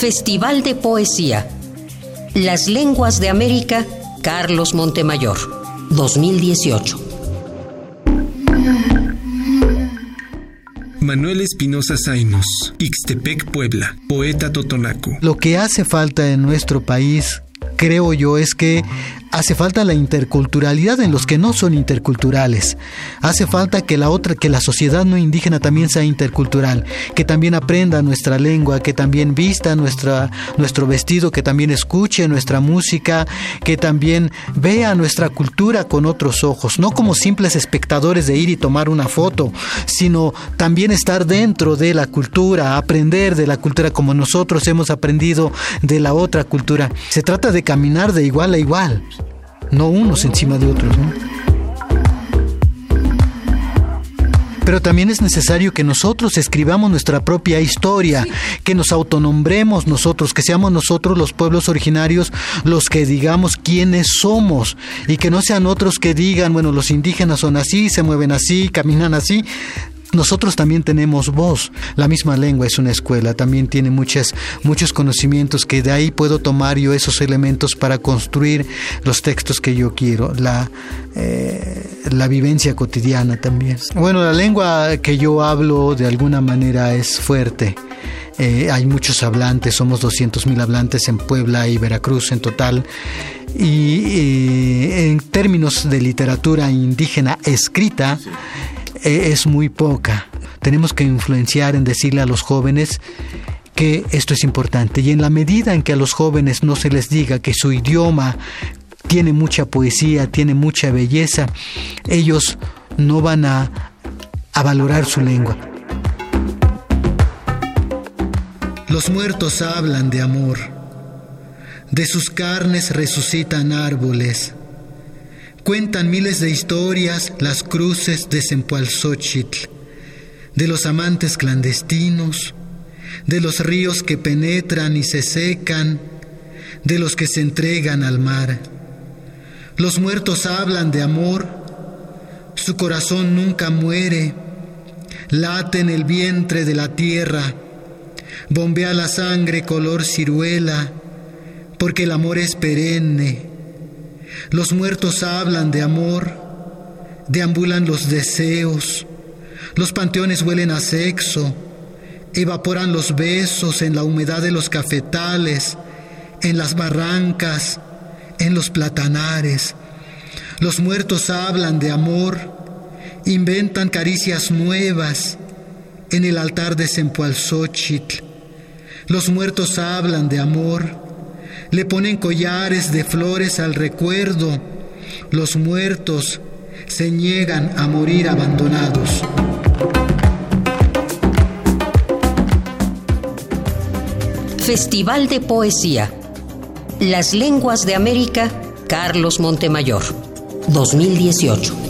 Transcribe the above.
Festival de Poesía. Las Lenguas de América, Carlos Montemayor, 2018. Manuel Espinosa Zainos, Ixtepec, Puebla, poeta totonaco. Lo que hace falta en nuestro país, creo yo, es que hace falta la interculturalidad en los que no son interculturales. Hace falta que la otra, que la sociedad no indígena también sea intercultural, que también aprenda nuestra lengua, que también vista nuestra, nuestro vestido, que también escuche nuestra música, que también vea nuestra cultura con otros ojos, no como simples espectadores de ir y tomar una foto, sino también estar dentro de la cultura, aprender de la cultura como nosotros hemos aprendido de la otra cultura. Se trata de caminar de igual a igual no unos encima de otros. Pero también es necesario que nosotros escribamos nuestra propia historia, que nos autonombremos nosotros, que seamos nosotros los pueblos originarios los que digamos quiénes somos y que no sean otros que digan, bueno, los indígenas son así, se mueven así, caminan así nosotros también tenemos voz. La misma lengua es una escuela, también tiene muchas, muchos conocimientos que de ahí puedo tomar yo esos elementos para construir los textos que yo quiero, la, eh, la vivencia cotidiana también. Bueno, la lengua que yo hablo de alguna manera es fuerte. Eh, hay muchos hablantes, somos 200.000 hablantes en Puebla y Veracruz en total. Y eh, en términos de literatura indígena escrita, es muy poca. Tenemos que influenciar en decirle a los jóvenes que esto es importante y en la medida en que a los jóvenes no se les diga que su idioma tiene mucha poesía, tiene mucha belleza, ellos no van a, a valorar su lengua. Los muertos hablan de amor, de sus carnes resucitan árboles Cuentan miles de historias las cruces de Sempoalzóchitl, de los amantes clandestinos, de los ríos que penetran y se secan, de los que se entregan al mar. Los muertos hablan de amor, su corazón nunca muere, late en el vientre de la tierra, bombea la sangre color ciruela, porque el amor es perenne los muertos hablan de amor, deambulan los deseos, los panteones huelen a sexo, evaporan los besos en la humedad de los cafetales, en las barrancas, en los platanares. Los muertos hablan de amor, inventan caricias nuevas en el altar de Sempoalzóchitl. Los muertos hablan de amor, le ponen collares de flores al recuerdo. Los muertos se niegan a morir abandonados. Festival de Poesía. Las Lenguas de América, Carlos Montemayor, 2018.